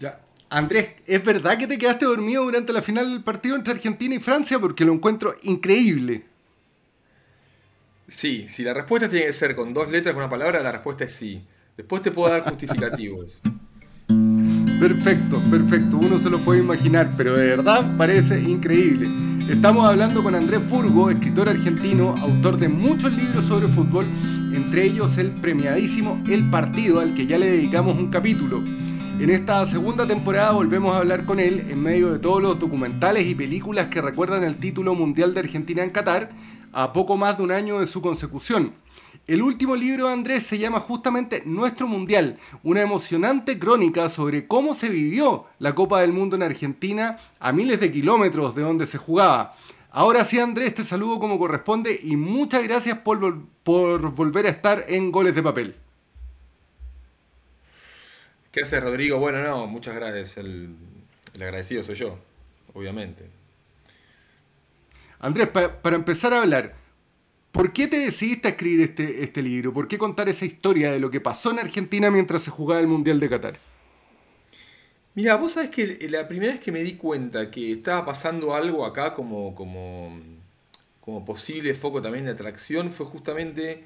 Ya. Andrés, ¿es verdad que te quedaste dormido durante la final del partido entre Argentina y Francia? Porque lo encuentro increíble. Sí, si la respuesta tiene que ser con dos letras, con una palabra, la respuesta es sí. Después te puedo dar justificativos. Perfecto, perfecto. Uno se lo puede imaginar, pero de verdad parece increíble. Estamos hablando con Andrés Burgo, escritor argentino, autor de muchos libros sobre fútbol, entre ellos el premiadísimo El Partido, al que ya le dedicamos un capítulo. En esta segunda temporada volvemos a hablar con él en medio de todos los documentales y películas que recuerdan el título mundial de Argentina en Qatar, a poco más de un año de su consecución. El último libro de Andrés se llama justamente Nuestro Mundial, una emocionante crónica sobre cómo se vivió la Copa del Mundo en Argentina a miles de kilómetros de donde se jugaba. Ahora sí, Andrés, te saludo como corresponde y muchas gracias por, por volver a estar en Goles de Papel. ¿Qué hace Rodrigo? Bueno, no, muchas gracias. El, agradecido soy yo, obviamente. Andrés, para empezar a hablar, ¿Por qué te decidiste a escribir este, este libro? ¿Por qué contar esa historia de lo que pasó en Argentina mientras se jugaba el Mundial de Qatar? Mira, vos sabés que la primera vez que me di cuenta que estaba pasando algo acá como, como, como posible foco también de atracción fue justamente,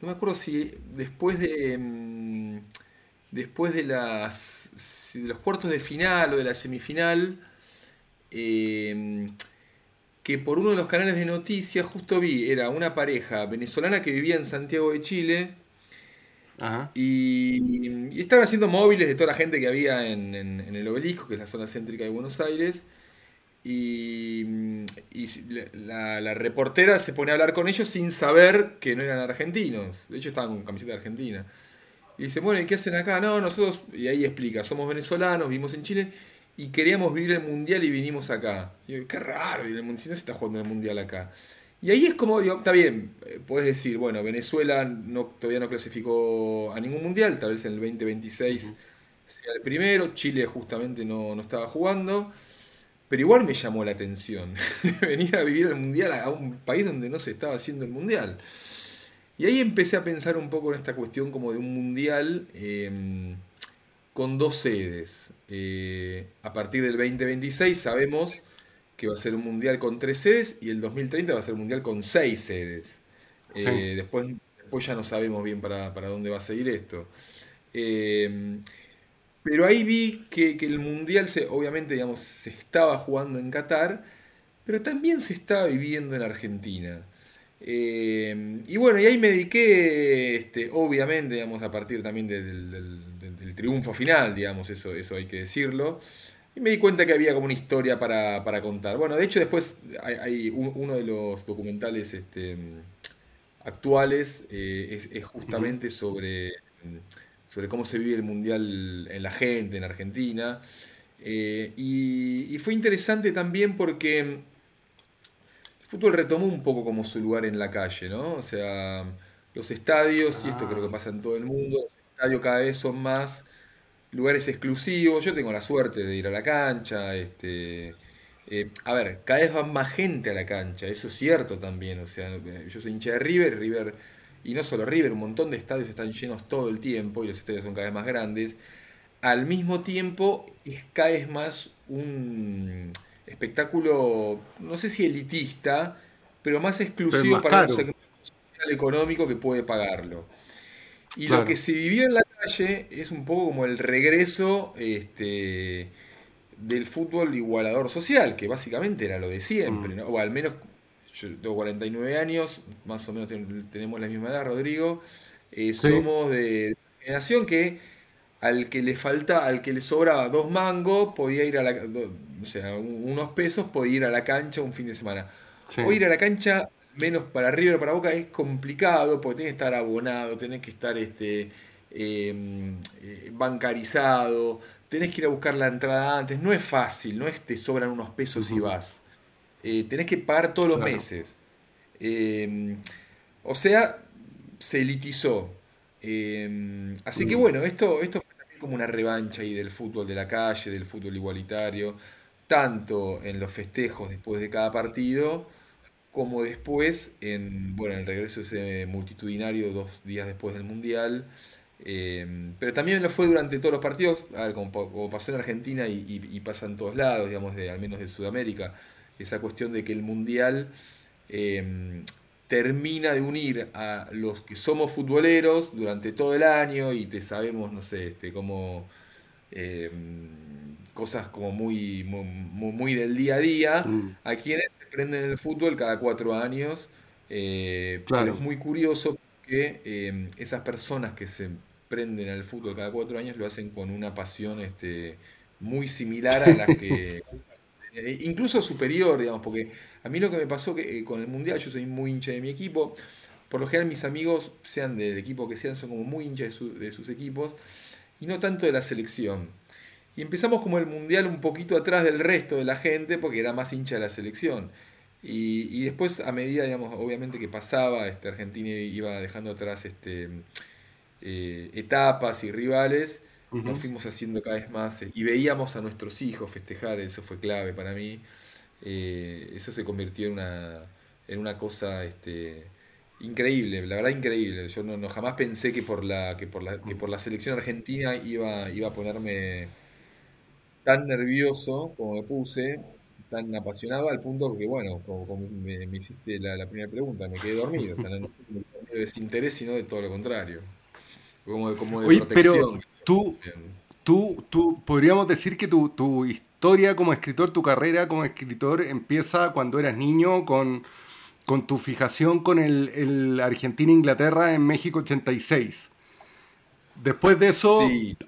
no me acuerdo si después de, mm, después de, las, de los cuartos de final o de la semifinal, eh, que por uno de los canales de noticias justo vi, era una pareja venezolana que vivía en Santiago de Chile. Y, estaban haciendo móviles de toda la gente que había en, el obelisco, que es la zona céntrica de Buenos Aires. Y, la, reportera se pone a hablar con ellos sin saber que no eran argentinos. De hecho, estaban con camiseta Argentina. Y dice, bueno, ¿y qué hacen acá? No, nosotros, y ahí explica, somos venezolanos, vivimos en Chile y queríamos vivir el mundial y vinimos acá. Y qué raro, el mundial, si no se está jugando el mundial acá. Y ahí es como, digo, está bien, eh, puedes decir, bueno, Venezuela no, todavía no clasificó a ningún mundial, tal vez en el 2026 sea el primero, Chile justamente no, no estaba jugando, pero igual me llamó la atención venir a vivir el mundial a un país donde no se estaba haciendo el mundial. Y ahí empecé a pensar un poco en esta cuestión como de un mundial. Eh, con dos sedes. Eh, a partir del 2026 sabemos que va a ser un mundial con tres sedes y el 2030 va a ser un mundial con seis sedes. Eh, después, después ya no sabemos bien para, dónde va a seguir esto. Eh, pero ahí vi que, el mundial, se, obviamente, digamos, se estaba jugando en Qatar, pero también se estaba viviendo en Argentina. Y bueno, y ahí me dediqué, este, obviamente, digamos, a partir también del el triunfo final, digamos, eso, eso hay que decirlo. Y me di cuenta que había como una historia para, contar. Bueno, de hecho después hay, uno de los documentales este, actuales eh, es, justamente sobre, sobre cómo se vive el Mundial en la gente, en Argentina. Eh, y, fue interesante también porque fútbol retomó un poco como su lugar en la calle, ¿no? O sea, los estadios, y esto creo que pasa en todo el mundo, cada vez son más lugares exclusivos. Yo tengo la suerte de ir a la cancha. Este, eh, a ver, cada vez va más gente a la cancha, eso es cierto también. O sea, yo soy hincha de River, River, y no solo River, un montón de estadios están llenos todo el tiempo y los estadios son cada vez más grandes. Al mismo tiempo, es cada vez más un espectáculo, no sé si elitista, pero más exclusivo para un segmento social económico que puede pagarlo. Y lo que se vivió en la calle es un poco como el regreso este, del fútbol igualador social, que básicamente era lo de siempre, mm. o al menos yo tengo 49 años, más o menos tenemos la misma edad, Rodrigo, eh, somos de generación que al que le falta, al que le sobraba dos mangos, podía ir a la, o sea, unos pesos, podía ir a la cancha un fin de semana. O ir a la cancha menos para River, para Boca es complicado porque tiene que estar abonado, tenés que estar este, em, eh, bancarizado, tenés que ir a buscar la entrada antes, no es fácil, no es te sobran unos pesos y vas. Eh, tenés que pagar todos los meses. Em, o sea, se elitizó. Em, así que bueno, esto, esto fue también como una revancha ahí del fútbol de la calle, del fútbol igualitario, tanto en los festejos después de cada partido, como después, en bueno, el regreso ese multitudinario dos días después del Mundial, Eh, pero también lo fue durante todos los partidos, como, pasó en Argentina y, pasa en todos lados, digamos, de, al menos de Sudamérica, esa cuestión de que el Mundial eh, termina de unir a los que somos futboleros durante todo el año y te sabemos, no sé, este, como eh, cosas como muy, muy, del día a día, mm. a quienes se prenden el fútbol cada cuatro años. Pero es muy curioso que esas personas que se prenden al fútbol cada cuatro años lo hacen con una pasión este, muy similar a la que... Eh, incluso superior, digamos, porque a mí lo que me pasó que eh, con el Mundial, yo soy muy hincha de mi equipo, por lo general mis amigos, sean del equipo que sean, son como muy hinchas de, sus equipos, y no tanto de la selección. Y empezamos como el Mundial un poquito atrás del resto de la gente, porque era más hincha de la selección. Y, después, a medida, digamos, obviamente que pasaba, este, Argentina iba dejando atrás este, eh, etapas y rivales, nos fuimos haciendo cada vez más eh, y veíamos a nuestros hijos festejar, eso fue clave para mí. Eh, eso se convirtió en una, en una cosa este, increíble, la verdad increíble. Yo no, jamás pensé que por la, que por la, que por la selección argentina iba, iba a ponerme tan nervioso como me puse, tan apasionado al punto que, bueno, como, me, hiciste la, primera pregunta, me quedé dormido. O sea, no, de desinterés, sino de todo lo contrario como, de Oye, Pero tú, tú, tú, podríamos decir que tu, historia como escritor, tu carrera como escritor empieza cuando eras niño con, con tu fijación con el, Argentina-Inglaterra en México 86. Después de eso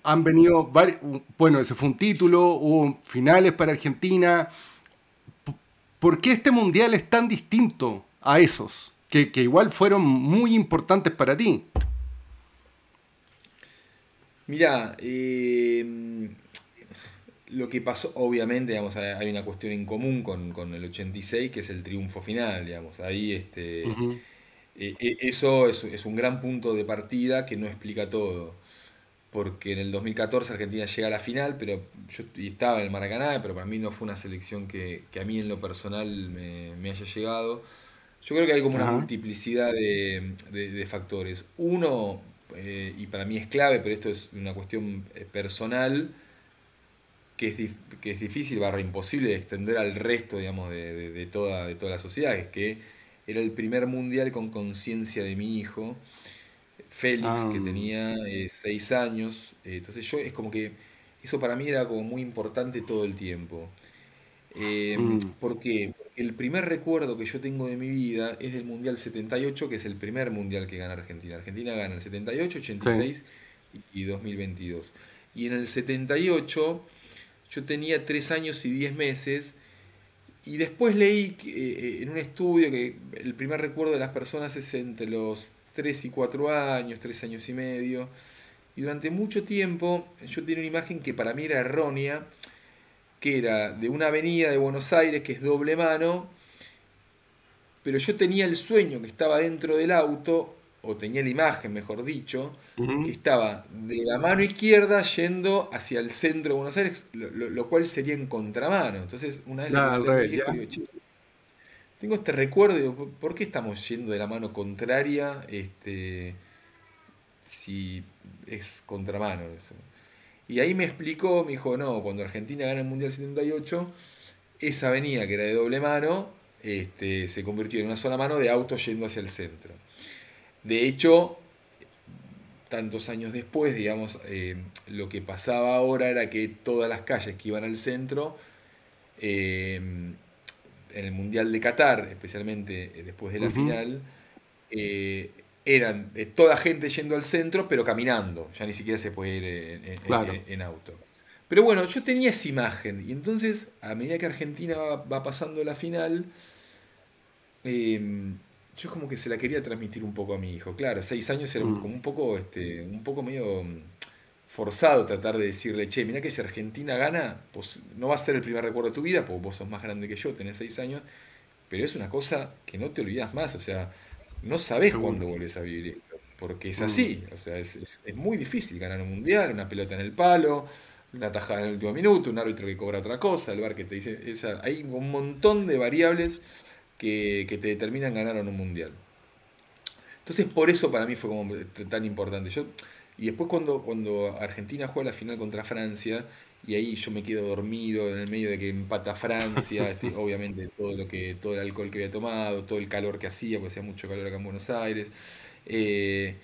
han venido varios, bueno, ese fue un título, hubo finales para Argentina. ¿Por qué este mundial es tan distinto a esos? Que, que igual fueron muy importantes para ti. Mira, em, lo que pasó, obviamente, digamos, hay una cuestión en común con, el 86, que es el triunfo final, digamos. Ahí este, e, eso es, un gran punto de partida que no explica todo. Porque en el 2014 Argentina llega a la final, pero yo estaba en el Maracaná, pero para mí no fue una selección que, a mí en lo personal me, haya llegado. Yo creo que hay como una multiplicidad de factores. Uno, eh, y para mí es clave, pero esto es una cuestión eh, personal, que es, que es difícil, barra imposible de extender al resto, digamos, de, toda, de toda la sociedad, es que era el primer mundial con conciencia de mi hijo, Félix, que ah. tenía eh, seis años, entonces yo es como que eso para mí era como muy importante todo el tiempo. Eh, mm. ¿Por qué? Porque el primer recuerdo que yo tengo de mi vida es del Mundial 78, que es el primer Mundial que gana Argentina. Argentina gana el 78, 86 y 2022. Y en el 78 yo tenía 3 años y 10 meses. Y después leí eh, en un estudio que el primer recuerdo de las personas es entre los 3 y 4 años, 3 años y medio. Y durante mucho tiempo yo tenía una imagen que para mí era errónea, que era de una avenida de Buenos Aires que es doble mano, pero yo tenía el sueño que estaba dentro del auto, o tenía la imagen, mejor dicho, que estaba de la mano izquierda yendo hacia el centro de Buenos Aires, lo, cual sería en contramano. Entonces, una vez le tengo este recuerdo, digo, ¿por qué estamos yendo de la mano contraria este, si es contramano eso? Y ahí me explicó, me dijo, no, cuando Argentina gana el Mundial 78, esa avenida que era de doble mano, este, se convirtió en una sola mano de autos yendo hacia el centro. De hecho, tantos años después, digamos, eh, lo que pasaba ahora era que todas las calles que iban al centro, eh, en el Mundial de Qatar, especialmente eh, después de la final, eran toda gente yendo al centro, pero caminando. Ya ni siquiera se puede ir en, auto. Pero bueno, yo tenía esa imagen. Y entonces, a medida que Argentina va, pasando la final, yo como que se la quería transmitir un poco a mi hijo. Claro, seis años era mm. como un poco, este, un poco medio mm, forzado tratar de decirle, che, mira que si Argentina gana, pues no va a ser el primer recuerdo de tu vida, porque vos sos más grande que yo, tenés seis años, pero es una cosa que no te olvidas más. O sea, no sabes cuándo volvés a vivir esto, porque es así, mm. o sea, es, muy difícil ganar un mundial, una pelota en el palo, una tajada en el último minuto, un árbitro que cobra otra cosa, el bar que te dice, o sea, hay un montón de variables que, te determinan ganar en un mundial. Entonces por eso para mí fue como tan importante. Yo Y después cuando, cuando Argentina juega la final contra Francia, y ahí yo me quedo dormido en el medio de que empata Francia, este, obviamente todo lo que, todo el alcohol que había tomado, todo el calor que hacía, porque hacía mucho calor acá en Buenos Aires. Eh,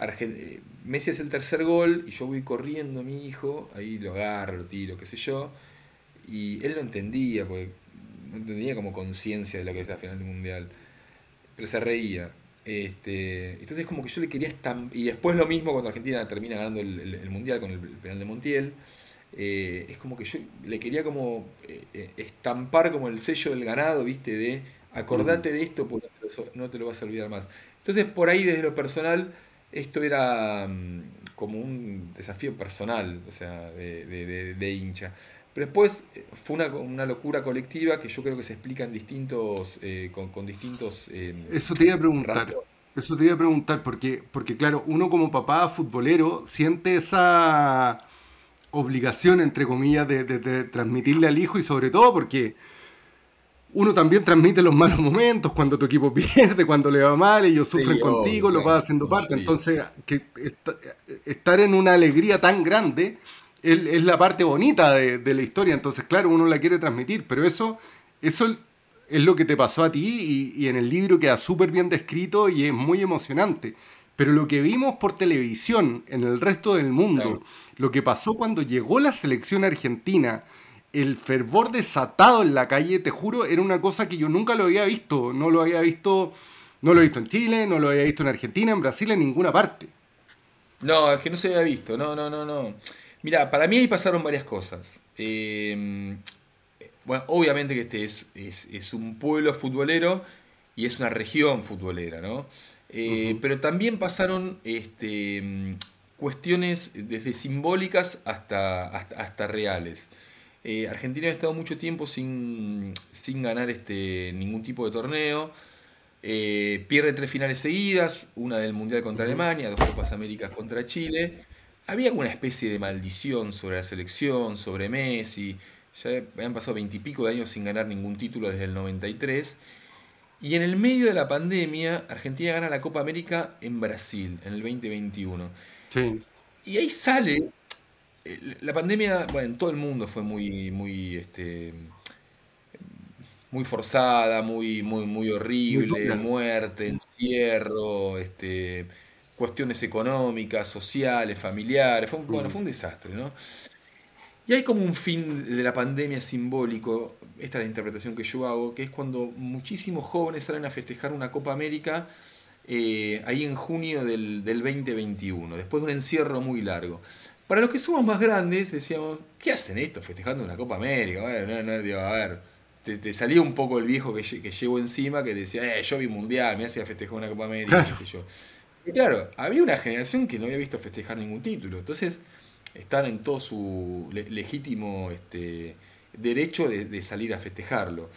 eh, Messi es el tercer gol y yo voy corriendo a mi hijo, ahí lo agarro, lo tiro, qué sé yo, y él no entendía, porque no tenía como conciencia de lo que es la final del mundial, pero se reía. Este, entonces como que yo le quería estampar, y después lo mismo cuando Argentina termina ganando el, mundial con el, penal de Montiel, eh, es como que yo le quería como eh, eh, estampar como el sello del ganado, viste, de acordate de esto porque no te lo vas a olvidar más. Entonces por ahí desde lo personal esto era mm, como un desafío personal, o sea, de hincha. Pero después eh, fue una, una, locura colectiva que yo creo que se explica en distintos, eh, con, distintos... Eh, eso te iba a preguntar. Eso te iba a preguntar, porque, porque claro, uno como papá futbolero siente esa obligación, entre comillas, de, de, transmitirle al hijo y sobre todo porque uno también transmite los malos momentos, cuando tu equipo pierde, cuando le va mal, ellos sufren contigo, lo vas haciendo parte. Entonces, que estar en una alegría tan grande es, la parte bonita de, la historia, entonces claro, uno la quiere transmitir, pero eso, eso es lo que te pasó a ti y, en el libro queda súper bien descrito y es muy emocionante. Pero lo que vimos por televisión en el resto del mundo, lo que pasó cuando llegó la selección argentina, el fervor desatado en la calle, te juro, era una cosa que yo nunca lo había visto. No lo había visto, no lo he visto en Chile, no lo había visto en Argentina, en Brasil, en ninguna parte. No, es que no se había visto, no, no, no, no. Mira, para mí ahí pasaron varias cosas. Em, bueno, obviamente que este es, es, un pueblo futbolero y es una región futbolera, ¿no? Eh, pero también pasaron este, cuestiones desde simbólicas hasta, hasta, reales. Eh, Argentina ha estado mucho tiempo sin, sin ganar este, ningún tipo de torneo. Eh, pierde tres finales seguidas, una del Mundial contra Alemania, dos Copas Américas contra Chile había una especie de maldición sobre la selección, sobre Messi. Ya habían pasado veintipico de años sin ganar ningún título desde el 93. Y en el medio de la pandemia, Argentina gana la Copa América en Brasil, en el 2021. Sí. Y ahí sale. Eh, la pandemia, bueno, en todo el mundo fue muy, muy, este, muy forzada, muy, muy, muy horrible, muerte, encierro, este, cuestiones económicas, sociales, familiares. Fue un, bueno, mm. fue un desastre, ¿no? Y hay como un fin de la pandemia simbólico, esta es la interpretación que yo hago, que es cuando muchísimos jóvenes salen a festejar una Copa América eh, ahí en junio del, 2021, después de un encierro muy largo. Para los que somos más grandes, decíamos, ¿qué hacen esto festejando una Copa América? Bueno, no, no, a ver, te, salía un poco el viejo que, que llevo encima que decía, eh, yo vi mundial, me hacía festejar una Copa América, qué sé yo. Y claro, había una generación que no había visto festejar ningún título. Entonces, están en todo su legítimo este, derecho de, salir a festejarlo.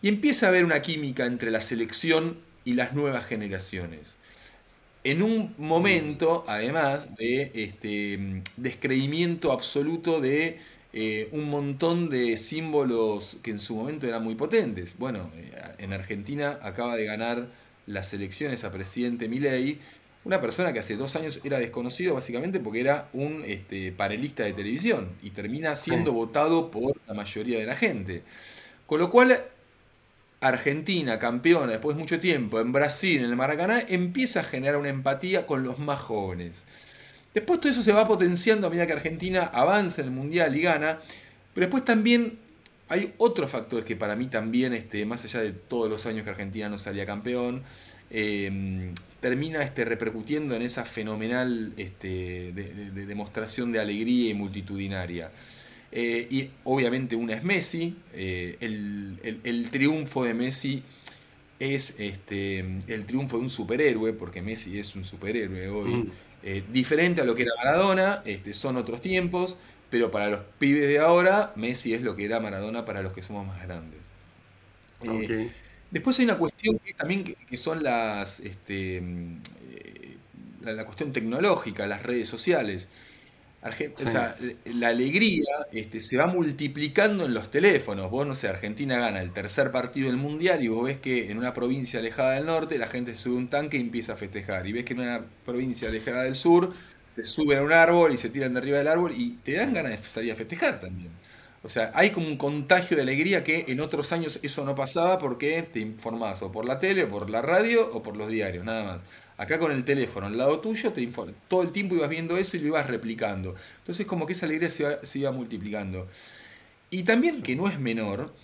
Y empieza a haber una química entre la selección y las nuevas generaciones. En un momento, además, de este, descreimiento absoluto de eh, un montón de símbolos que en su momento eran muy potentes. Bueno, eh, en Argentina acaba de ganar las elecciones a presidente Milei una persona que hace dos años era desconocido básicamente porque era un este, panelista de televisión y termina siendo votado por la mayoría de la gente. Con lo cual, Argentina, campeona después de mucho tiempo, en Brasil, en el Maracaná, empieza a generar una empatía con los más jóvenes. Después todo eso se va potenciando a medida que Argentina avanza en el Mundial y gana, pero después también hay otro factor que para mí también, este, más allá de todos los años que Argentina no salía campeón, Em, termina este, repercutiendo en esa fenomenal este, de, demostración de alegría y multitudinaria. Eh, y obviamente una es Messi, eh, el, triunfo de Messi es este, el triunfo de un superhéroe, porque Messi es un superhéroe hoy, mm. eh, diferente a lo que era Maradona, este, son otros tiempos, pero para los pibes de ahora, Messi es lo que era Maradona para los que somos más grandes. Después hay una cuestión que también que, son las este, mm, eh, la, cuestión tecnológica, las redes sociales. o sea, la alegría este, se va multiplicando en los teléfonos. Vos, no sé, Argentina gana el tercer partido del Mundial y vos ves que en una provincia alejada del norte la gente sube un tanque y empieza a festejar. Y ves que en una provincia alejada del sur se suben a un árbol y se tiran de arriba del árbol y te dan ganas de salir a festejar también. O sea, hay como un contagio de alegría que en otros años eso no pasaba porque te informabas o por la tele, o por la radio, o por los diarios, nada más. Acá con el teléfono al lado tuyo, te todo el tiempo ibas viendo eso y lo ibas replicando. Entonces como que esa alegría se iba, multiplicando. Y también, que no es menor,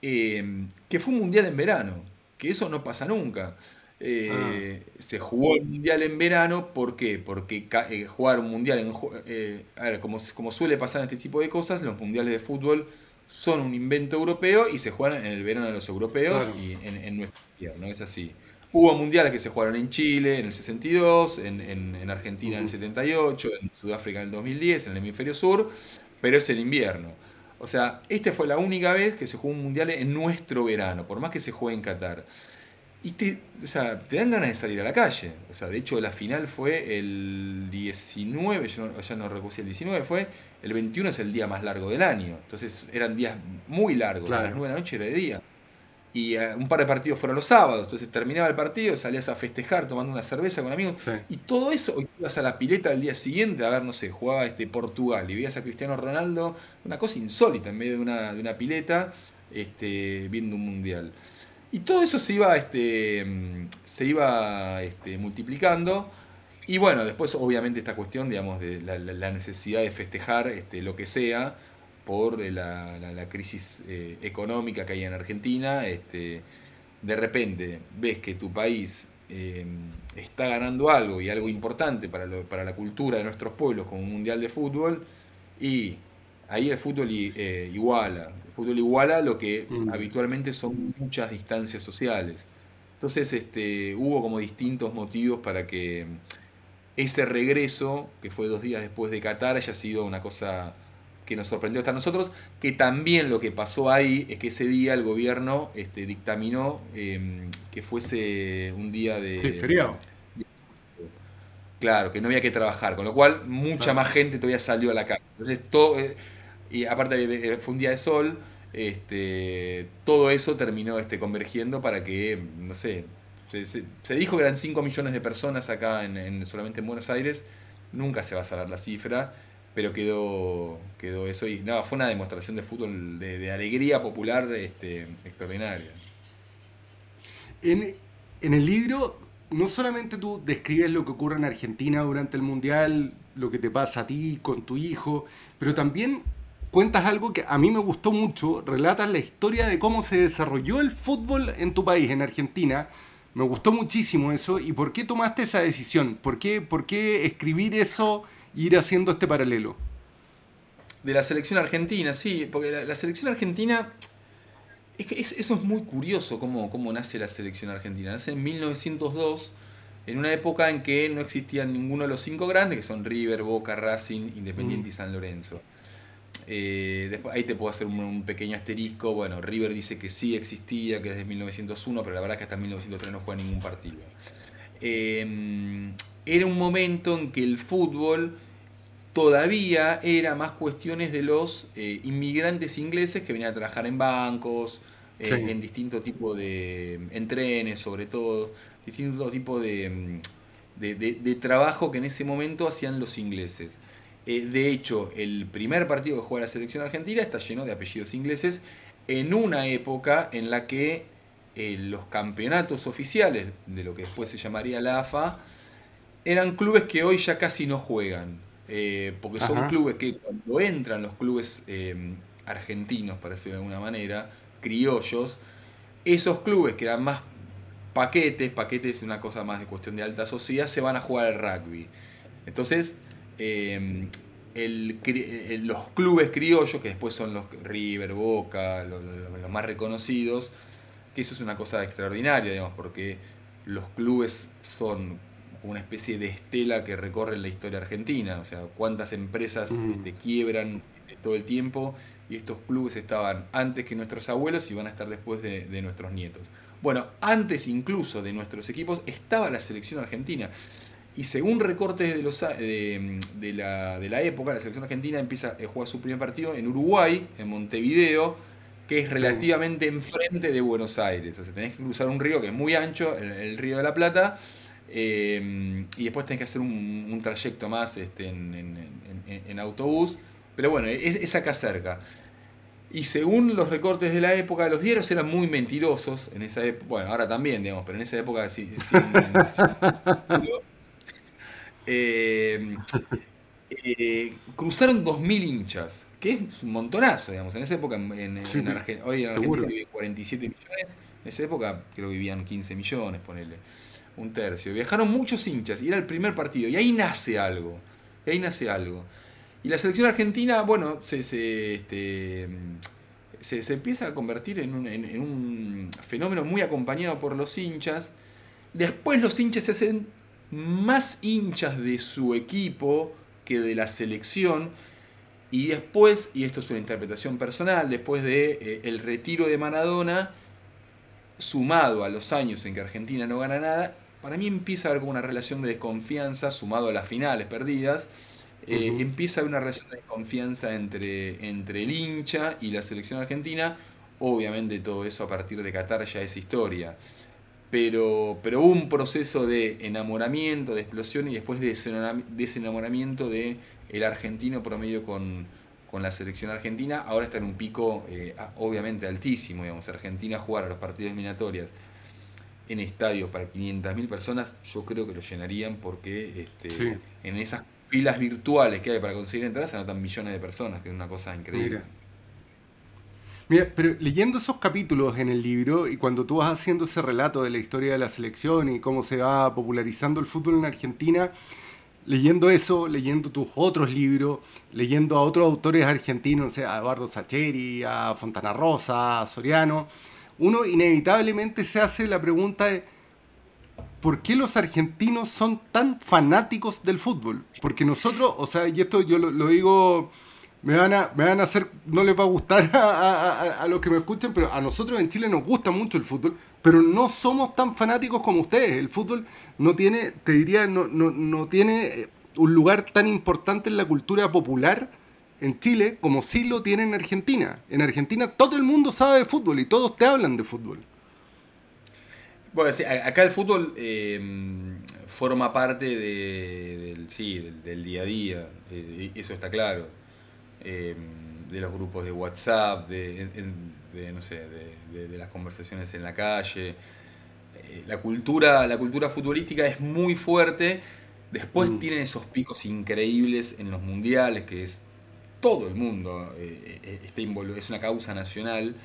eh, que fue un mundial en verano, que eso no pasa nunca. Eh, se jugó el mundial en verano, ¿por qué? Porque eh, jugar un mundial en. Eh, a ver, como, como suele pasar en este tipo de cosas, los mundiales de fútbol son un invento europeo y se juegan en el verano de los europeos y en, nuestro invierno, es así. Hubo mundiales que se jugaron en Chile en el 62, en, en Argentina en el 78, en Sudáfrica en el 2010, en el hemisferio sur, pero es el invierno. O sea, esta fue la única vez que se jugó un mundial en nuestro verano, por más que se juegue en Qatar. Y te, o sea, te dan ganas de salir a la calle. O sea, de hecho la final fue el 19, yo no, ya no recuerdo si el 19 fue, el 21 es el día más largo del año. Entonces eran días muy largos, a las 9 de la noche era de día. Y eh, un par de partidos fueron los sábados, entonces terminaba el partido, salías a festejar tomando una cerveza con amigos. Y todo eso, hoy ibas a la pileta al día siguiente a ver, no sé, jugaba este Portugal y veías a Cristiano Ronaldo, una cosa insólita en medio de una, de una pileta, este, viendo un mundial. Y todo eso se iba, este, se iba este, multiplicando. Y bueno, después obviamente esta cuestión, digamos, de la, necesidad de festejar este, lo que sea por la, crisis eh, económica que hay en Argentina. Este, de repente ves que tu país eh, está ganando algo y algo importante para, para la cultura de nuestros pueblos como un mundial de fútbol y ahí el fútbol eh, iguala fútbol iguala lo que mm. habitualmente son muchas distancias sociales. Entonces este, hubo como distintos motivos para que ese regreso, que fue dos días después de Qatar, haya sido una cosa que nos sorprendió hasta nosotros, que también lo que pasó ahí es que ese día el gobierno este, dictaminó em, que fuese un día de... feriado. Claro, que no había que trabajar, con lo cual mucha más gente todavía salió a la calle. Entonces, todo, eh, y aparte fue un día de sol, este, todo eso terminó este, convergiendo para que, no sé, se, dijo que eran 5 millones de personas acá en, solamente en Buenos Aires, nunca se va a saber la cifra, pero quedó, quedó eso y nada, fue una demostración de fútbol de, alegría popular este, extraordinaria. En, en el libro no solamente tú describes lo que ocurre en Argentina durante el Mundial, lo que te pasa a ti con tu hijo, pero también cuentas algo que a mí me gustó mucho, relatas la historia de cómo se desarrolló el fútbol en tu país, en Argentina. Me gustó muchísimo eso. ¿Y por qué tomaste esa decisión? ¿Por qué, por qué escribir eso e ir haciendo este paralelo? De la selección argentina, sí, porque la, selección argentina... Es que eso es muy curioso cómo, cómo nace la selección argentina. Nace en 1902 en una época en que no existían ninguno de los cinco grandes, que son River, Boca, Racing, Independiente y mm. San Lorenzo. Eh, después, ahí te puedo hacer un, pequeño asterisco. Bueno, River dice que sí existía, que desde 1901, pero la verdad es que hasta 1903 no juega ningún partido. Eh, era un momento en que el fútbol todavía era más cuestiones de los eh, inmigrantes ingleses que venían a trabajar en bancos, en distintos tipos de. en trenes, sobre todo, distintos tipos de, de trabajo que en ese momento hacían los ingleses. Eh, de hecho, el primer partido que juega la selección argentina está lleno de apellidos ingleses en una época en la que eh, los campeonatos oficiales de lo que después se llamaría la AFA eran clubes que hoy ya casi no juegan. Eh, porque son clubes que cuando entran los clubes argentinos, para decirlo de alguna manera, criollos, esos clubes que eran más paquetes, paquetes es una cosa más de cuestión de alta sociedad, se van a jugar al rugby. Entonces, Em, los clubes criollos, que después son los River, Boca, los, más reconocidos, que eso es una cosa extraordinaria, digamos, porque los clubes son una especie de estela que recorren la historia argentina, o sea, cuántas empresas este, quiebran todo el tiempo y estos clubes estaban antes que nuestros abuelos y van a estar después de, de nuestros nietos. Bueno, antes incluso de nuestros equipos estaba la selección argentina. Y según recortes de, los, de, la, época, la selección argentina empieza a jugar su primer partido en Uruguay, en Montevideo, que es relativamente enfrente de Buenos Aires. O sea, tenés que cruzar un río que es muy ancho, el, río de la Plata, Eh, y después tenés que hacer un, trayecto más este, en, autobús. Pero bueno, es, acá cerca. Y según los recortes de la época, los diarios eran muy mentirosos en esa época. Bueno, ahora también, digamos, pero en esa época sí. Eh, eh, cruzaron 2.000 hinchas, que es un montonazo, digamos. En esa época, en, Argentina, hoy en Argentina vive 47 millones, en esa época creo que vivían 15 millones, ponele, un tercio. Viajaron muchos hinchas y era el primer partido, y ahí nace algo, y ahí nace algo. Y la selección argentina, bueno, se, se, este, se, empieza a convertir en un, en un fenómeno muy acompañado por los hinchas. Después los hinchas se hacen más hinchas de su equipo que de la selección. Y después, y esto es una interpretación personal, después de eh, el retiro de Maradona, sumado a los años en que Argentina no gana nada, para mí empieza a haber como una relación de desconfianza, sumado a las finales perdidas, eh, empieza a haber una relación de desconfianza entre, entre el hincha y la selección argentina. Obviamente todo eso a partir de Qatar ya es historia pero, pero hubo un proceso de enamoramiento, de explosión y después de desenamoramiento de el argentino promedio con, con la selección argentina. Ahora está en un pico eh, obviamente altísimo, digamos, Argentina jugar a los partidos eliminatorias en estadios para 500.000 personas, yo creo que lo llenarían porque este, en esas filas virtuales que hay para conseguir entradas se anotan millones de personas, que es una cosa increíble. Mira, pero leyendo esos capítulos en el libro y cuando tú vas haciendo ese relato de la historia de la selección y cómo se va popularizando el fútbol en Argentina, leyendo eso, leyendo tus otros libros, leyendo a otros autores argentinos, a Eduardo Sacheri, a Fontana Rosa, a Soriano, uno inevitablemente se hace la pregunta de ¿por qué los argentinos son tan fanáticos del fútbol? Porque nosotros, o sea, y esto yo lo digo me van a, me van a hacer, no les va a gustar a, los que me escuchen, pero a nosotros en Chile nos gusta mucho el fútbol, pero no somos tan fanáticos como ustedes. El fútbol no tiene, te diría, no, no, no tiene eh, un lugar tan importante en la cultura popular en Chile como sí lo tiene en Argentina. En Argentina todo el mundo sabe de fútbol y todos te hablan de fútbol. Bueno, acá el fútbol eh, forma parte del, sí, del, día a día, eh, eso está claro Em, de los grupos de WhatsApp, de, no sé, de, las conversaciones en la calle. Eh, la, cultura, la cultura futbolística es muy fuerte. Después mm. tienen esos picos increíbles en los mundiales, que es todo el mundo eh, eh, está es una causa nacional.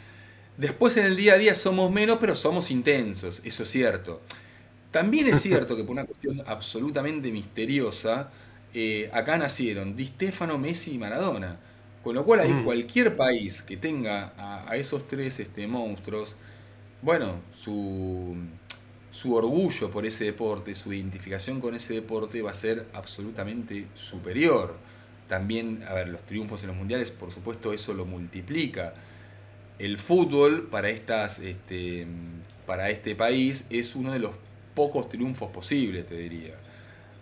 Después en el día a día somos menos, pero somos intensos, eso es cierto. También es cierto que por una cuestión absolutamente misteriosa, eh, acá nacieron Di Stefano, Messi y Maradona. Con lo cual hay mm. cualquier país que tenga a, esos tres este, monstruos, bueno, su, su orgullo por ese deporte, su identificación con ese deporte va a ser absolutamente superior. También, a ver, los triunfos en los mundiales, por supuesto, eso lo multiplica. El fútbol para, estas, este, para este país es uno de los pocos triunfos posibles, te diría.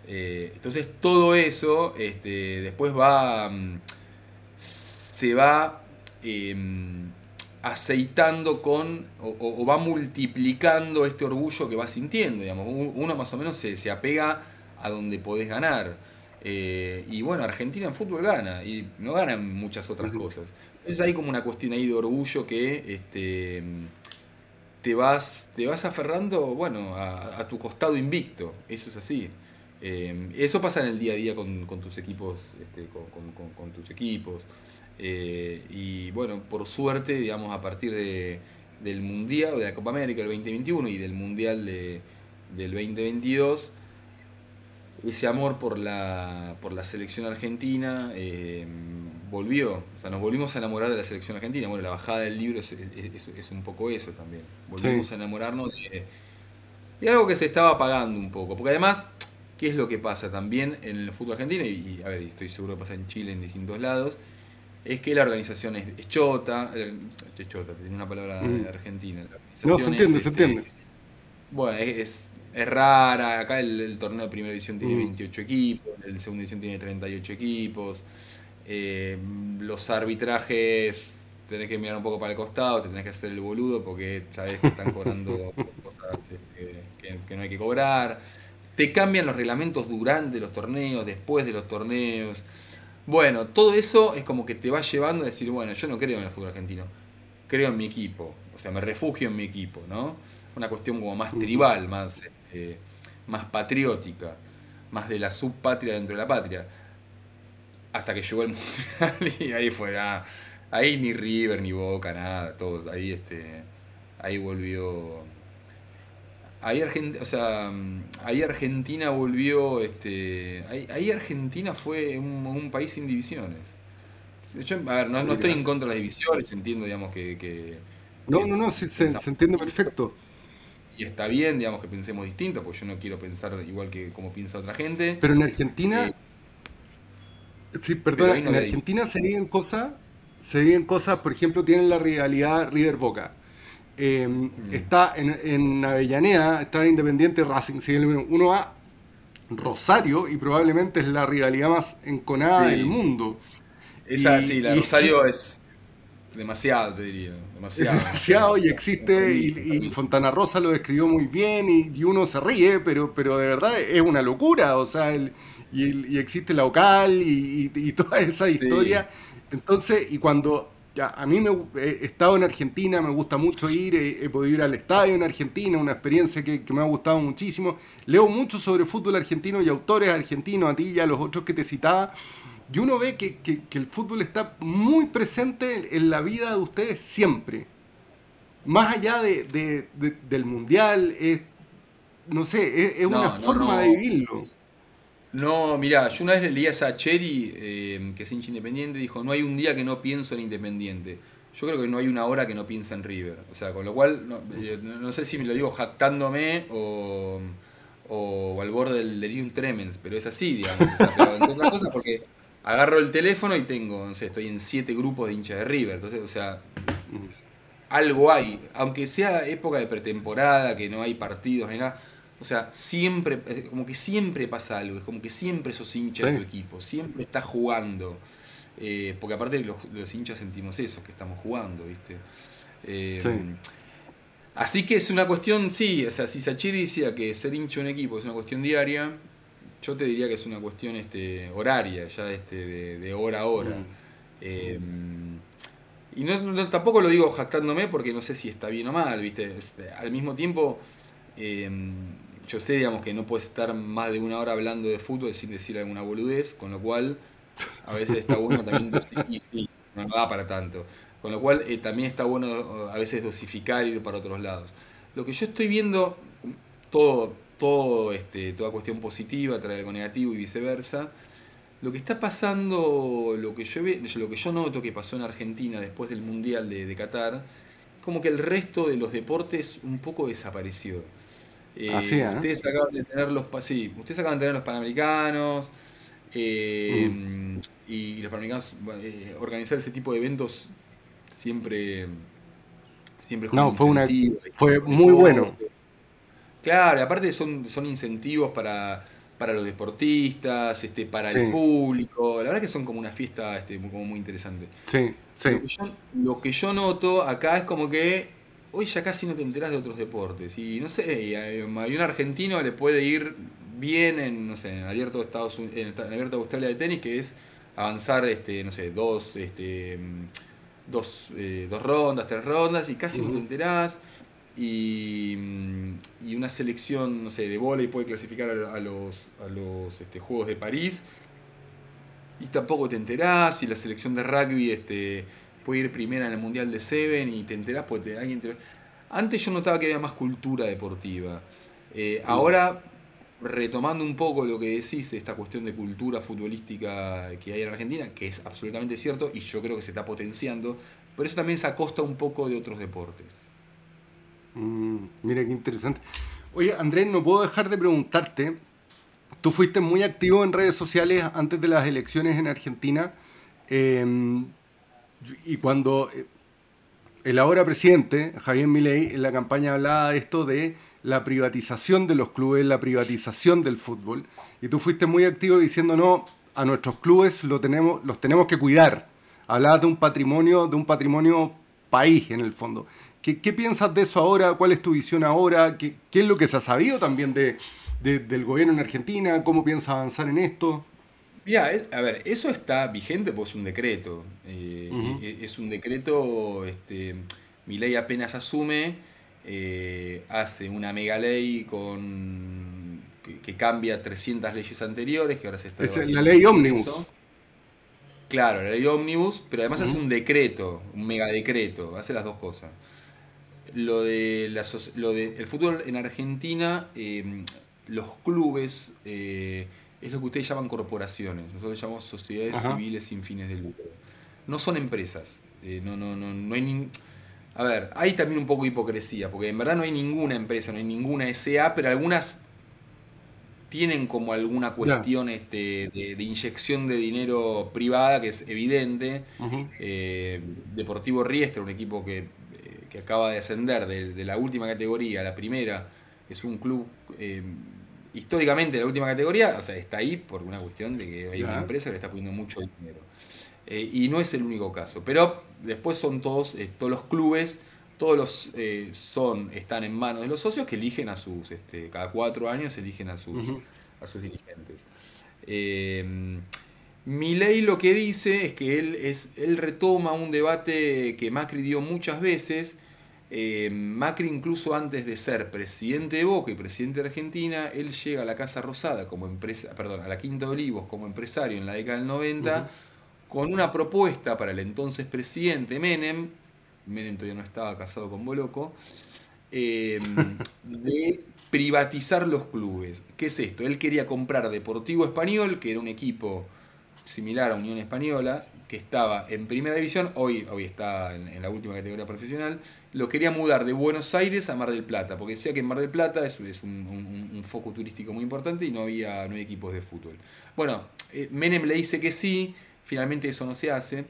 Eh, entonces todo eso este, después va, mm, se va em, aceitando con, o, va multiplicando este orgullo que va sintiendo, digamos. Uno más o menos se, apega a donde podés ganar. Eh, y bueno, Argentina en fútbol gana, y no gana en muchas otras cosas. Entonces hay como una cuestión ahí de orgullo que este, te, vas, te vas aferrando, bueno, a tu costado invicto, eso es así. Em, eso pasa en el día a día con, tus equipos, este, con, tus equipos. Eh, y bueno, por suerte, digamos, a partir de, del Mundial, de la Copa América del 2021 y del Mundial de, del 2022, ese amor por la, por la selección argentina em, volvió. O sea, nos volvimos a enamorar de la selección argentina. Bueno, la bajada del libro es, es, un poco eso también. Volvimos a enamorarnos de, de algo que se estaba apagando un poco. Porque además ¿Qué es lo que pasa también en el fútbol argentino? Y, a ver, estoy seguro que pasa en Chile en distintos lados. Es que la organización es, chota, es chota, tiene una palabra mm. argentina. no, se entiende, se entiende. Este, bueno, es, rara. Acá el, torneo de primera división tiene 28 mm. equipos, el segunda división tiene 38 equipos. Eh, los arbitrajes tenés que mirar un poco para el costado, te tenés que hacer el boludo porque sabés que están cobrando cosas este, que, no hay que cobrar te cambian los reglamentos durante los torneos, después de los torneos. Bueno, todo eso es como que te va llevando a decir, bueno, yo no creo en el fútbol argentino, creo en mi equipo, o sea, me refugio en mi equipo, ¿no? Una cuestión como más tribal, más, eh, más patriótica, más de la subpatria dentro de la patria. Hasta que llegó el Mundial y ahí fue, ah, ahí ni River, ni Boca, nada, todo, ahí este, ahí volvió ahí Argentina, o sea, ahí Argentina volvió, este, ahí, Argentina fue un, país sin divisiones. Yo, a ver, no, estoy en contra de las divisiones, entiendo, digamos, que... no, no, no, se, se, entiende perfecto. Y está bien, digamos, que pensemos distinto, porque yo no quiero pensar igual que como piensa otra gente. Pero en Argentina... Eh, sí, perdona, en Argentina se viven cosas, se viven cosas, por ejemplo, tienen la rivalidad River-Boca Em, mm. Está en, en, Avellaneda, está en Independiente Racing. Si uno va Rosario y probablemente es la rivalidad más enconada del mundo. Esa sí, la Rosario es demasiado, te diría. Demasiado, demasiado y existe, y, Fontana Rosa lo describió muy bien y, uno se ríe, pero, pero de verdad es una locura. O sea, y, existe la local y, toda esa historia. Entonces, y cuando ya, a mí me he estado en Argentina, me gusta mucho ir, he, podido ir al estadio en Argentina, una experiencia que, me ha gustado muchísimo. Leo mucho sobre fútbol argentino y autores argentinos, a ti y a los otros que te citaba. Y uno ve que, el fútbol está muy presente en la vida de ustedes siempre. Más allá de, del mundial, es, no sé, es, una forma de vivirlo. No, mira, yo una vez leí a Sacheri, eh, que es hincha independiente, dijo, no hay un día que no pienso en Independiente. Yo creo que no hay una hora que no piensa en River. O sea, con lo cual, no, eh, sé si me lo digo jactándome o, o al borde del delirium tremens, pero es así, digamos. pero entre otras cosas porque agarro el teléfono y tengo, no sé, estoy en siete grupos de hinchas de River. Entonces, o sea, algo hay. Aunque sea época de pretemporada, que no hay partidos ni nada o sea, siempre, como que siempre pasa algo, es como que siempre sos hincha de tu equipo, siempre estás jugando. Eh, porque aparte los, los, hinchas sentimos eso, que estamos jugando, ¿viste? Eh, así que es una cuestión, sí, o sea, si Sachiri decía que ser hincha de un equipo es una cuestión diaria, yo te diría que es una cuestión este, horaria, ya este, de, hora a hora. Mm. Eh, y no, tampoco lo digo jactándome porque no sé si está bien o mal, ¿viste? Este, al mismo tiempo, yo sé, digamos, que no puedes estar más de una hora hablando de fútbol sin decir alguna boludez, con lo cual a veces está bueno también no da para tanto. Con lo cual eh, también está bueno a veces dosificar y ir para otros lados. Lo que yo estoy viendo, todo, todo este, toda cuestión positiva trae algo negativo y viceversa. Lo que está pasando, lo que yo, lo que yo noto que pasó en Argentina después del Mundial de, de Qatar, como que el resto de los deportes un poco desapareció. Eh, ustedes acaban de tener los ustedes acaban de tener los panamericanos eh, mm. y los panamericanos eh, organizar ese tipo de eventos siempre siempre no fue una fue muy bueno claro aparte son son incentivos para para los deportistas, este, para el público. La verdad que son como una fiesta este, como muy interesante. Sí, sí. lo que yo noto acá es como que hoy ya casi no te enterás de otros deportes. Y no sé, hay un argentino le puede ir bien en, no sé, en abierto de Estados en abierto de Australia de tenis, que es avanzar, este, no sé, dos, este, dos, eh, dos rondas, tres rondas, y casi no te enterás. Y, y, una selección, no sé, de volei puede clasificar a, los, a los este, Juegos de París. Y tampoco te enterás. Y la selección de rugby, este puede ir primera en el Mundial de Seven y te enterás porque alguien te... Antes yo notaba que había más cultura deportiva. Eh, ahora, retomando un poco lo que decís, esta cuestión de cultura futbolística que hay en Argentina, que es absolutamente cierto y yo creo que se está potenciando, pero eso también se acosta un poco de otros deportes. Mm, mira qué interesante. Oye, Andrés, no puedo dejar de preguntarte, tú fuiste muy activo en redes sociales antes de las elecciones en Argentina. Eh, y cuando eh, el ahora presidente, Javier Milei, en la campaña hablaba de esto de la privatización de los clubes, la privatización del fútbol, y tú fuiste muy activo diciendo, no, a nuestros clubes lo tenemos, los tenemos que cuidar. Hablabas de un patrimonio, de un patrimonio país en el fondo. ¿Qué, piensas de eso ahora? ¿Cuál es tu visión ahora? ¿Qué, es lo que se ha sabido también de, del gobierno en Argentina? ¿Cómo piensas avanzar en esto? Mira, a ver, eso está vigente pues es un decreto. Eh, e, es un decreto, este, mi ley apenas asume, eh, hace una mega ley con que, cambia 300 leyes anteriores, que ahora se está... Es la ley ómnibus. Claro, la ley ómnibus, pero además hace un decreto, un mega decreto, hace las dos cosas lo de, lo de el fútbol en Argentina, em, los clubes, eh, es lo que ustedes llaman corporaciones. Nosotros llamamos sociedades civiles sin fines de lucro. No son empresas. Eh, no, no, no, no hay A ver, hay también un poco de hipocresía, porque en verdad no hay ninguna empresa, no hay ninguna SA, pero algunas tienen como alguna cuestión este, de, inyección de dinero privada que es evidente. Eh, Deportivo Riestra, un equipo que que acaba de ascender de, la última categoría a la primera, es un club eh, históricamente la última categoría, o sea, está ahí por una cuestión de que hay una empresa que le está poniendo mucho dinero. Eh, y no es el único caso, pero después son todos, eh, todos los clubes, todos los son, están en manos de los socios que eligen a sus, este, cada cuatro años eligen a sus, a sus dirigentes. Mi ley lo que dice es que él, es, él retoma un debate que Macri dio muchas veces, eh, Macri incluso antes de ser presidente de Boca y presidente de Argentina, él llega a la Casa Rosada como empresa, perdón, a la Quinta de Olivos como empresario en la década del 90 con una propuesta para el entonces presidente Menem, Menem todavía no estaba casado con Boloco, em, de privatizar los clubes. ¿Qué es esto? Él quería comprar Deportivo Español, que era un equipo similar a Unión Española, que estaba en primera división, hoy, hoy está en, la última categoría profesional, lo quería mudar de Buenos Aires a Mar del Plata, porque decía que en Mar del Plata es, es un, foco turístico muy importante y no había, no equipos de fútbol. Bueno, eh, Menem le dice que sí, finalmente eso no se hace.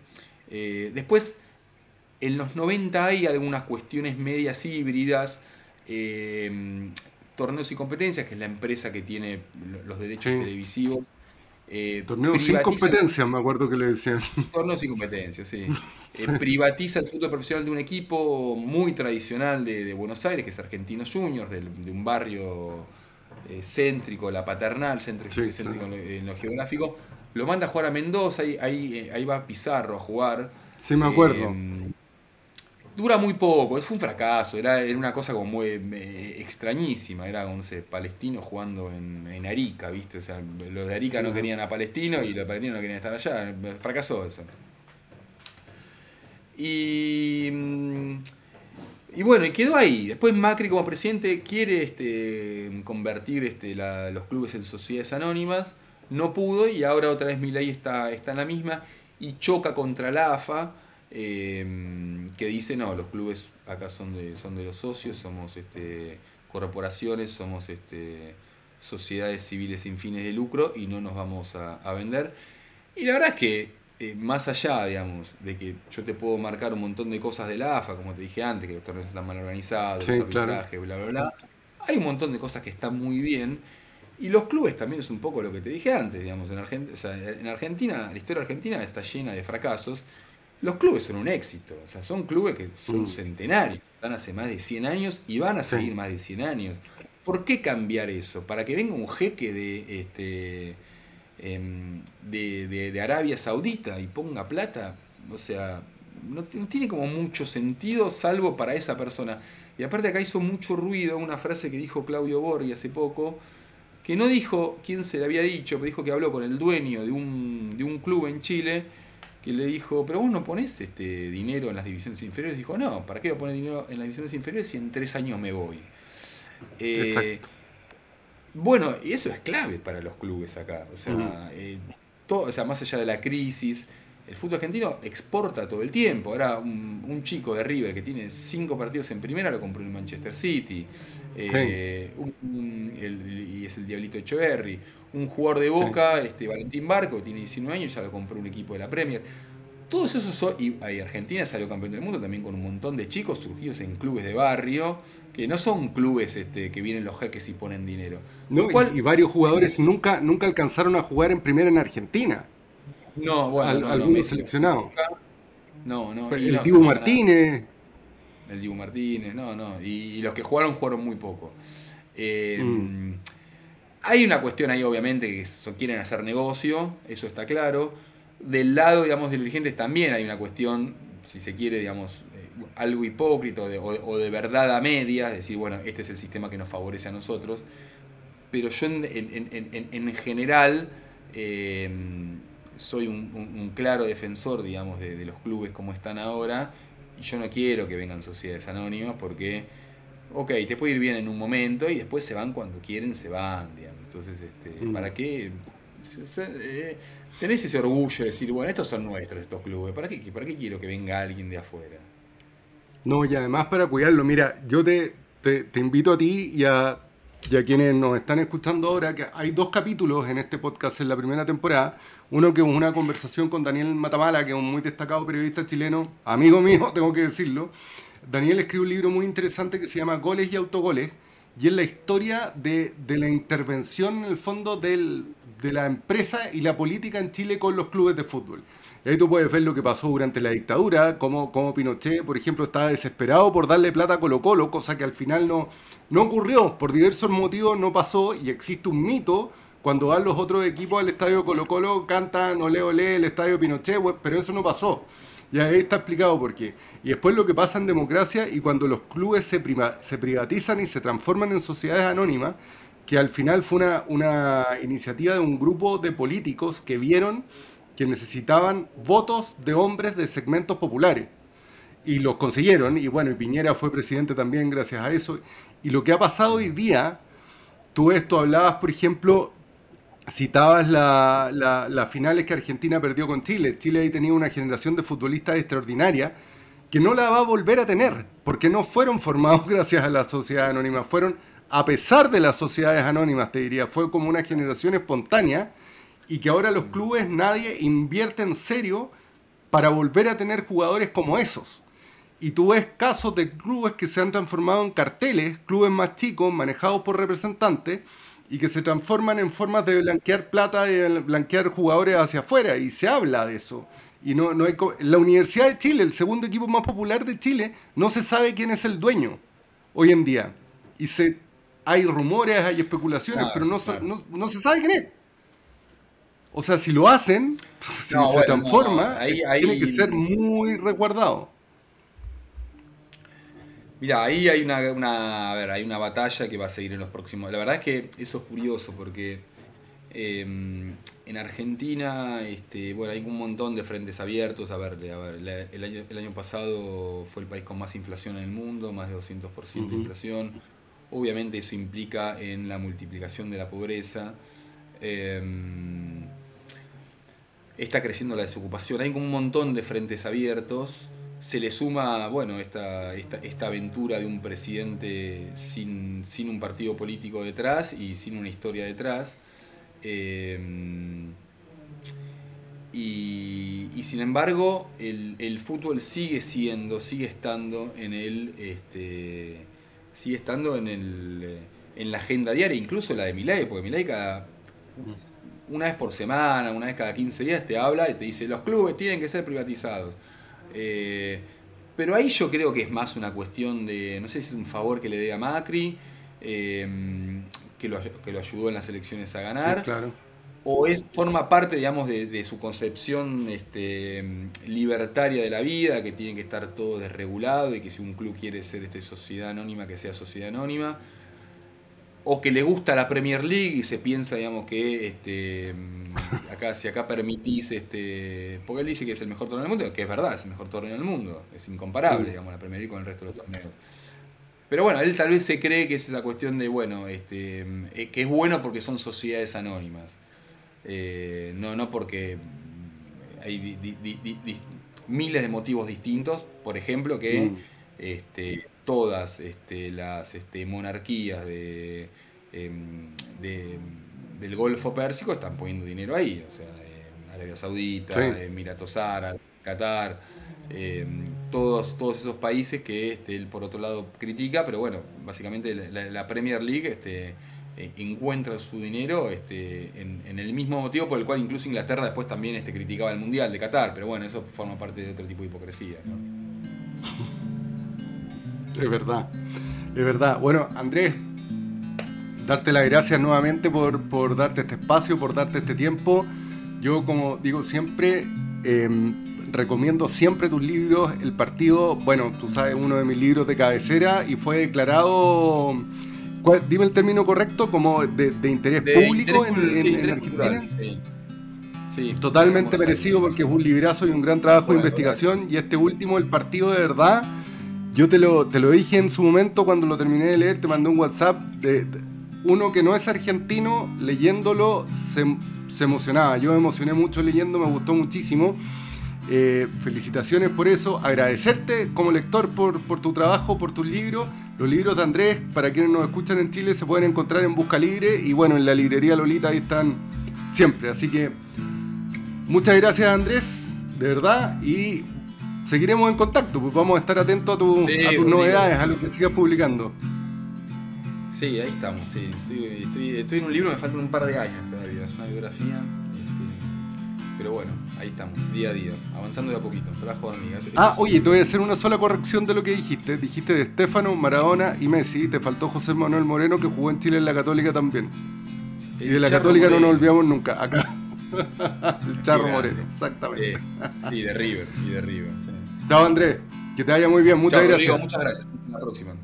Eh, después, en los 90 hay algunas cuestiones medias híbridas. Eh, torneos y competencias, que es la empresa que tiene los derechos televisivos eh, Torneo sin competencia, me acuerdo que le decían. Torneo sin competencia, sí. Eh, privatiza el fútbol profesional de un equipo muy tradicional de, Buenos Aires, que es Argentinos Juniors, de, un barrio eh, céntrico, la paternal, céntrico, en, lo, geográfico. Lo manda a jugar a Mendoza, ahí, ahí, ahí va Pizarro a jugar. Sí, me acuerdo dura muy poco, fue un fracaso, era, era una cosa como muy extrañísima, era un palestino jugando en, Arica, ¿viste? O sea, los de Arica no querían a Palestino y los palestinos no querían estar allá, fracasó eso. Y, y bueno, y quedó ahí. Después Macri como presidente quiere este, convertir este, los clubes en sociedades anónimas, no pudo y ahora otra vez Milei está, está en la misma y choca contra la AFA Em, que dice, no, los clubes acá son de, son de los socios, somos este, corporaciones, somos este, sociedades civiles sin fines de lucro y no nos vamos a, vender. Y la verdad es que, eh, más allá, digamos, de que yo te puedo marcar un montón de cosas de la AFA, como te dije antes, que los torneos están mal organizados, los arbitrajes, bla, bla, bla, hay un montón de cosas que están muy bien. Y los clubes también es un poco lo que te dije antes, digamos, en, en Argentina, la historia argentina está llena de fracasos los clubes son un éxito, o sea, son clubes que son mm. centenarios, están hace más de 100 años y van a seguir más de 100 años. ¿Por qué cambiar eso? Para que venga un jeque de, este, em, de, Arabia Saudita y ponga plata, o sea, no, tiene como mucho sentido salvo para esa persona. Y aparte acá hizo mucho ruido una frase que dijo Claudio Borghi hace poco, que no dijo quién se le había dicho, pero dijo que habló con el dueño de un, de un club en Chile que le dijo, pero vos no pones este dinero en las divisiones inferiores. Dijo, no, ¿para qué voy a poner dinero en las divisiones inferiores si en tres años me voy? Eh, bueno, y eso es clave para los clubes acá. O sea, eh, todo, o sea, más allá de la crisis, el fútbol argentino exporta todo el tiempo. Ahora un, chico de River que tiene cinco partidos en primera lo compró en Manchester City. Eh, y es el Diablito Echeverry un jugador de Boca, este, Valentín Barco, que tiene 19 años, ya lo compró un equipo de la Premier. Todos esos son, y, Argentina salió campeón del mundo también con un montón de chicos surgidos en clubes de barrio, que no son clubes este, que vienen los jeques y ponen dinero. y, varios jugadores nunca, nunca alcanzaron a jugar en primera en Argentina. No, bueno, Al, no, algunos seleccionados. No, no. El Dibu Martínez. el Diego Martínez, no, no. Y, los que jugaron, jugaron muy poco. Eh, mm. Hay una cuestión ahí, obviamente, que quieren hacer negocio, eso está claro. Del lado, digamos, de los dirigentes también hay una cuestión, si se quiere, digamos, eh, algo hipócrita o, de, verdad a medias, decir, bueno, este es el sistema que nos favorece a nosotros. Pero yo en, general eh, soy un, claro defensor, digamos, de, los clubes como están ahora. Y yo no quiero que vengan sociedades anónimas porque, ok, te puede ir bien en un momento y después se van cuando quieren, se van, digamos. Entonces, este, mm. ¿para qué? Eh, tenés ese orgullo de decir, bueno, estos son nuestros, estos clubes. ¿Para qué, ¿Para qué quiero que venga alguien de afuera? No, y además para cuidarlo, mira, yo te, te, invito a ti y a, y a, quienes nos están escuchando ahora, que hay dos capítulos en este podcast en la primera temporada. Uno que una conversación con Daniel Matamala, que es un muy destacado periodista chileno, amigo mío, tengo que decirlo. Daniel escribe un libro muy interesante que se llama Goles y Autogoles, y es la historia de, la intervención en el fondo de la empresa y la política en Chile con los clubes de fútbol. Ahí tú puedes ver lo que pasó durante la dictadura, cómo, Pinochet, por ejemplo, estaba desesperado por darle plata a Colo Colo, cosa que al final no, no ocurrió, por diversos motivos no pasó y existe un mito. Cuando van los otros equipos al estadio Colo Colo, cantan ole ole el estadio Pinochet, pero eso no pasó. Y ahí está explicado por qué. Y después lo que pasa en democracia y cuando los clubes se, se privatizan y se transforman en sociedades anónimas, que al final fue una, una iniciativa de un grupo de políticos que vieron que necesitaban votos de hombres de segmentos populares. Y los consiguieron, y bueno, y Piñera fue presidente también gracias a eso. Y lo que ha pasado hoy día, tú esto hablabas, por ejemplo, citabas las la, finales que Argentina perdió con Chile. Chile ahí tenía una generación de futbolistas extraordinaria que no la va a volver a tener, porque no fueron formados gracias a la sociedad anónima, fueron a pesar de las sociedades anónimas, te diría, fue como una generación espontánea y que ahora los clubes nadie invierte en serio para volver a tener jugadores como esos. Y tú ves casos de clubes que se han transformado en carteles, clubes más chicos, manejados por representantes, y que se transforman en formas de blanquear plata y blanquear jugadores hacia afuera, y se habla de eso. Y no, no hay la Universidad de Chile, el segundo equipo más popular de Chile, no se sabe quién es el dueño hoy en día. Y se, hay rumores, hay especulaciones, pero no, no, se sabe quién es. O sea, si lo hacen, si se transforma, tiene que ser muy resguardado. Mira, ahí hay una, a ver, hay una batalla que va a seguir en los próximos. La verdad es que eso es curioso porque em, en Argentina, este, bueno, hay un montón de frentes abiertos. A ver, el, año, el, año, pasado fue el país con más inflación en el mundo, más de 200% de inflación. Obviamente eso implica en la multiplicación de la pobreza. Em, está creciendo la desocupación. Hay un montón de frentes abiertos se le suma, bueno, esta, esta, aventura de un presidente sin, sin, un partido político detrás y sin una historia detrás. Eh, y, sin embargo, el, fútbol sigue siendo, sigue estando en el, este, sigue estando en, el, en la agenda diaria, incluso la de Milei, porque Milei cada una vez por semana, una vez cada 15 días te habla y te dice los clubes tienen que ser privatizados. Eh, pero ahí yo creo que es más una cuestión de, no sé si es un favor que le dé a Macri, eh, que, lo, que, lo, ayudó en las elecciones a ganar, o es, forma parte, digamos, de, su concepción este, libertaria de la vida, que tiene que estar todo desregulado y que si un club quiere ser este, sociedad anónima, que sea sociedad anónima o que le gusta la Premier League y se piensa, digamos, que este, acá, si acá permitís, este, porque él dice que es el mejor torneo del mundo, que es verdad, es el mejor torneo del mundo, es incomparable, digamos, la Premier League con el resto de los torneos. Pero bueno, él tal vez se cree que es esa cuestión de, bueno, este, eh, que es bueno porque son sociedades anónimas, eh, no, no porque hay miles de motivos distintos, por ejemplo, que mm. este, todas este, las este, monarquías de, em, del Golfo Pérsico están poniendo dinero ahí, o sea, Arabia Saudita, Emiratos Árabes, Qatar, em, todos, todos esos países que este, él por otro lado critica, pero bueno, básicamente la, Premier League este, eh, encuentra su dinero este, en, el mismo motivo por el cual incluso Inglaterra después también este, criticaba el Mundial de Qatar, pero bueno, eso forma parte de otro tipo de hipocresía. Es verdad, es verdad. Bueno, Andrés, darte las gracias nuevamente por, por darte este espacio, por darte este tiempo. Yo, como digo siempre, em, recomiendo siempre tus libros. El partido, bueno, tú sabes, uno de mis libros de cabecera y fue declarado, dime el término correcto, como de, interés público en, Argentina. Sí. Totalmente merecido porque es un librazo y un gran trabajo de investigación. Y este último, el partido de verdad, yo te lo, te lo dije en su momento cuando lo terminé de leer, te mandé un WhatsApp de, uno que no es argentino, leyéndolo se, se, emocionaba. Yo me emocioné mucho leyendo, me gustó muchísimo. Eh, felicitaciones por eso, agradecerte como lector por, por tu trabajo, por tus libros. Los libros de Andrés, para quienes nos escuchan en Chile, se pueden encontrar en Busca Libre y bueno, en la librería Lolita ahí están siempre. Así que muchas gracias Andrés, de verdad, y seguiremos en contacto, pues vamos a estar atentos a, tu, a tus novedades, a lo que sigas publicando. Sí, ahí estamos, sí. Estoy, en un libro, me faltan un par de años todavía, es una biografía. Este, pero bueno, ahí estamos, día a día, avanzando de a poquito, trabajo de hormiga. Ah, oye, te voy a hacer una sola corrección de lo que dijiste. Dijiste de Stefano, Maradona y Messi, te faltó José Manuel Moreno que jugó en Chile en la Católica también. y de la Católica no nos olvidamos nunca, acá. El Charro Moreno, exactamente. y de River, y de River. Chao Andrés, que te vaya muy bien, muchas gracias. muchas gracias. Hasta la próxima.